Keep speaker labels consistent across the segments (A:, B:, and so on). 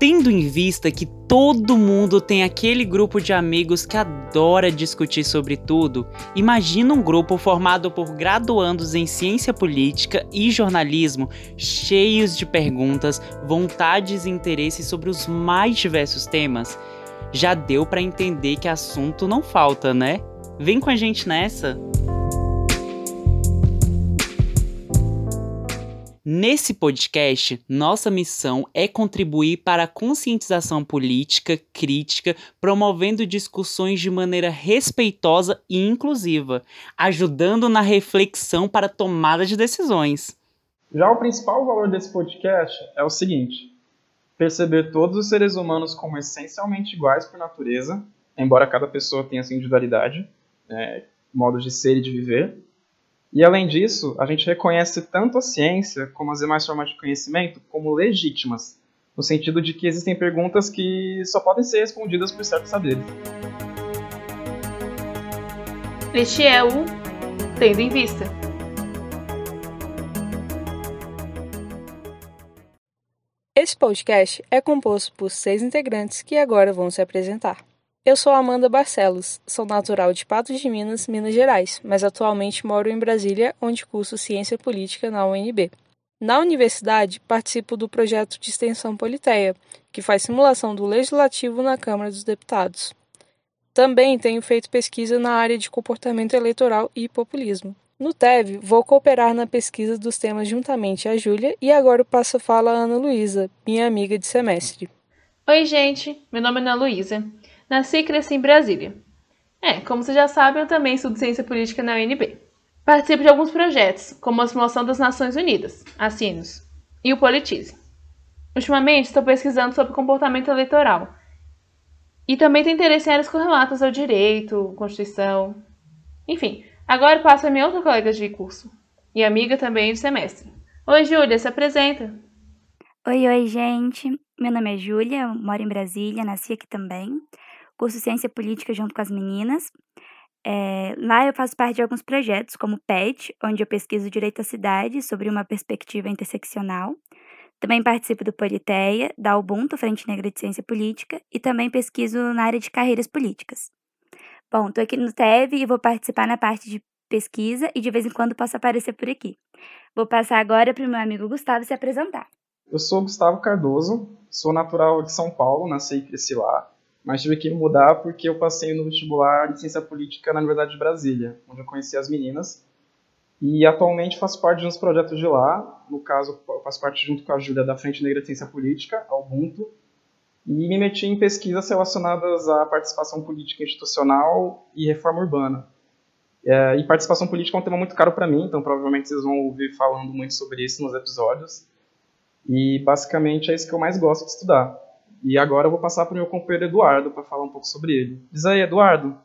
A: Tendo em vista que todo mundo tem aquele grupo de amigos que adora discutir sobre tudo, imagina um grupo formado por graduandos em ciência política e jornalismo, cheios de perguntas, vontades e interesses sobre os mais diversos temas. Já deu para entender que assunto não falta, né? Vem com a gente nessa! Nesse podcast, nossa missão é contribuir para a conscientização política crítica, promovendo discussões de maneira respeitosa e inclusiva, ajudando na reflexão para tomada de decisões.
B: Já o principal valor desse podcast é o seguinte: perceber todos os seres humanos como essencialmente iguais por natureza, embora cada pessoa tenha sua individualidade, é, modos de ser e de viver e além disso, a gente reconhece tanto a ciência como as demais formas de conhecimento como legítimas, no sentido de que existem perguntas que só podem ser respondidas por certos saberes.
C: Este é o Tendo em Vista.
D: Esse podcast é composto por seis integrantes que agora vão se apresentar. Eu sou Amanda Barcelos, sou natural de Patos de Minas, Minas Gerais, mas atualmente moro em Brasília, onde curso Ciência Política na UNB. Na universidade, participo do projeto de extensão Politeia, que faz simulação do legislativo na Câmara dos Deputados. Também tenho feito pesquisa na área de comportamento eleitoral e populismo. No TEV, vou cooperar na pesquisa dos temas juntamente a Júlia e agora passo a fala a Ana Luísa, minha amiga de semestre.
C: Oi, gente, meu nome é Ana Luísa. Nasci e cresci em Brasília. É, como vocês já sabem, eu também estudo ciência política na UNB. Participo de alguns projetos, como a Simulação das Nações Unidas, a e o Politize. Ultimamente, estou pesquisando sobre comportamento eleitoral. E também tenho interesse em áreas correlatas ao direito, Constituição. Enfim, agora passo a minha outra colega de curso, e amiga também de semestre. Oi, Júlia, se apresenta.
E: Oi, oi, gente. Meu nome é Júlia, moro em Brasília, nasci aqui também curso Ciência Política junto com as meninas. É, lá eu faço parte de alguns projetos, como PET, onde eu pesquiso direito à cidade sobre uma perspectiva interseccional. Também participo do Politeia, da Ubuntu, Frente Negra de Ciência Política, e também pesquiso na área de carreiras políticas. Bom, estou aqui no TEV e vou participar na parte de pesquisa e de vez em quando posso aparecer por aqui. Vou passar agora para o meu amigo Gustavo se apresentar.
B: Eu sou Gustavo Cardoso, sou natural de São Paulo, nasci e cresci lá mas tive que mudar porque eu passei no vestibular de Ciência Política na Universidade de Brasília, onde eu conheci as meninas. E atualmente faço parte de uns projetos de lá, no caso, faço parte junto com a Júlia da Frente Negra de Ciência Política, a Ubuntu, e me meti em pesquisas relacionadas à participação política institucional e reforma urbana. É, e participação política é um tema muito caro para mim, então provavelmente vocês vão ouvir falando muito sobre isso nos episódios. E basicamente é isso que eu mais gosto de estudar. E agora eu vou passar para o meu companheiro Eduardo para falar um pouco sobre ele. Diz aí, Eduardo.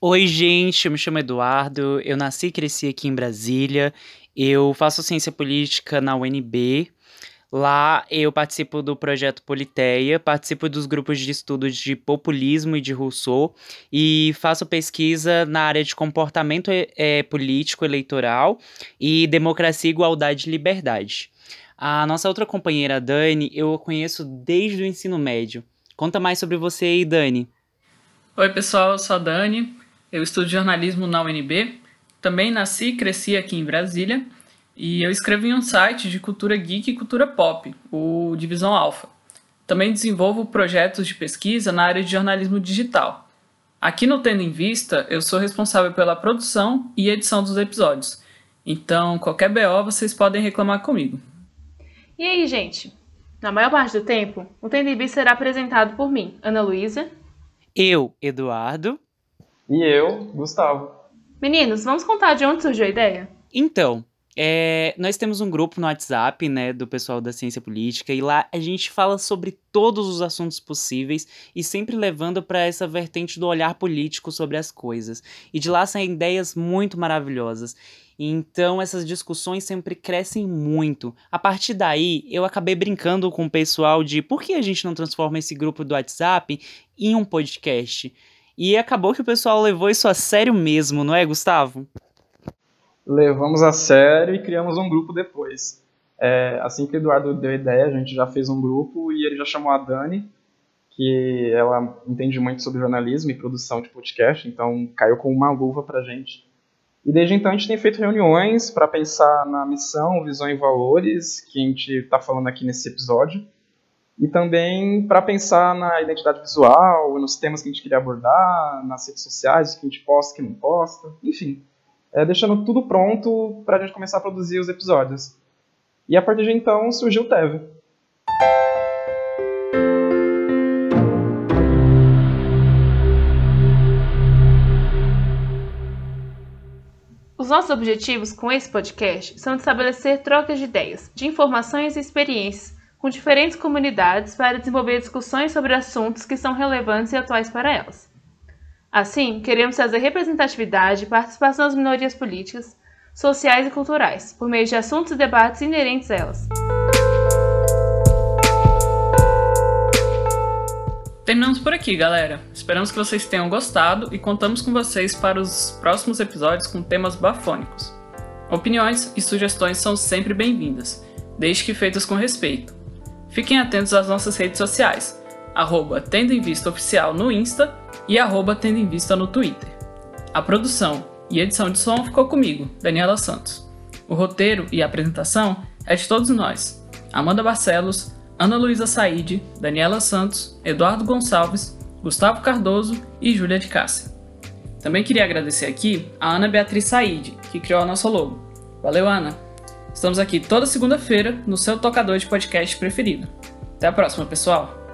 A: Oi, gente, eu me chamo Eduardo, eu nasci e cresci aqui em Brasília, eu faço ciência política na UNB. Lá eu participo do projeto Politeia, participo dos grupos de estudos de populismo e de Rousseau e faço pesquisa na área de comportamento é, político eleitoral e democracia, igualdade e liberdade. A nossa outra companheira, Dani, eu conheço desde o ensino médio. Conta mais sobre você aí, Dani.
F: Oi, pessoal, eu sou a Dani. Eu estudo jornalismo na UNB. Também nasci e cresci aqui em Brasília. E eu escrevo em um site de cultura geek e cultura pop, o Divisão Alpha. Também desenvolvo projetos de pesquisa na área de jornalismo digital. Aqui no Tendo em Vista, eu sou responsável pela produção e edição dos episódios. Então, qualquer BO vocês podem reclamar comigo.
C: E aí, gente? Na maior parte do tempo, o Tendibi será apresentado por mim, Ana Luísa.
A: Eu, Eduardo.
B: E eu, Gustavo.
C: Meninos, vamos contar de onde surgiu a ideia?
A: Então, é, nós temos um grupo no WhatsApp, né, do pessoal da ciência política, e lá a gente fala sobre todos os assuntos possíveis e sempre levando para essa vertente do olhar político sobre as coisas. E de lá saem ideias muito maravilhosas. Então essas discussões sempre crescem muito. A partir daí, eu acabei brincando com o pessoal de por que a gente não transforma esse grupo do WhatsApp em um podcast. E acabou que o pessoal levou isso a sério mesmo, não é, Gustavo?
B: Levamos a sério e criamos um grupo depois. É, assim que o Eduardo deu a ideia, a gente já fez um grupo e ele já chamou a Dani, que ela entende muito sobre jornalismo e produção de podcast, então caiu com uma luva pra gente. E desde então a gente tem feito reuniões para pensar na missão, visão e valores que a gente está falando aqui nesse episódio. E também para pensar na identidade visual, nos temas que a gente queria abordar, nas redes sociais, o que a gente posta, o que não posta, enfim. É, deixando tudo pronto para a gente começar a produzir os episódios. E a partir de então surgiu o Teve.
C: Os nossos objetivos com esse podcast são de estabelecer trocas de ideias, de informações e experiências com diferentes comunidades para desenvolver discussões sobre assuntos que são relevantes e atuais para elas. Assim, queremos trazer representatividade e participação das minorias políticas, sociais e culturais, por meio de assuntos e debates inerentes a elas.
F: Terminamos por aqui, galera. Esperamos que vocês tenham gostado e contamos com vocês para os próximos episódios com temas bafônicos. Opiniões e sugestões são sempre bem-vindas, desde que feitas com respeito. Fiquem atentos às nossas redes sociais, arroba Tendo em Vista Oficial no Insta e arroba Tendo em Vista no Twitter. A produção e edição de som ficou comigo, Daniela Santos. O roteiro e a apresentação é de todos nós, Amanda Barcelos, Ana Luísa Said, Daniela Santos, Eduardo Gonçalves, Gustavo Cardoso e Júlia de Cássia. Também queria agradecer aqui a Ana Beatriz Said, que criou a nossa logo. Valeu, Ana! Estamos aqui toda segunda-feira no seu tocador de podcast preferido. Até a próxima, pessoal!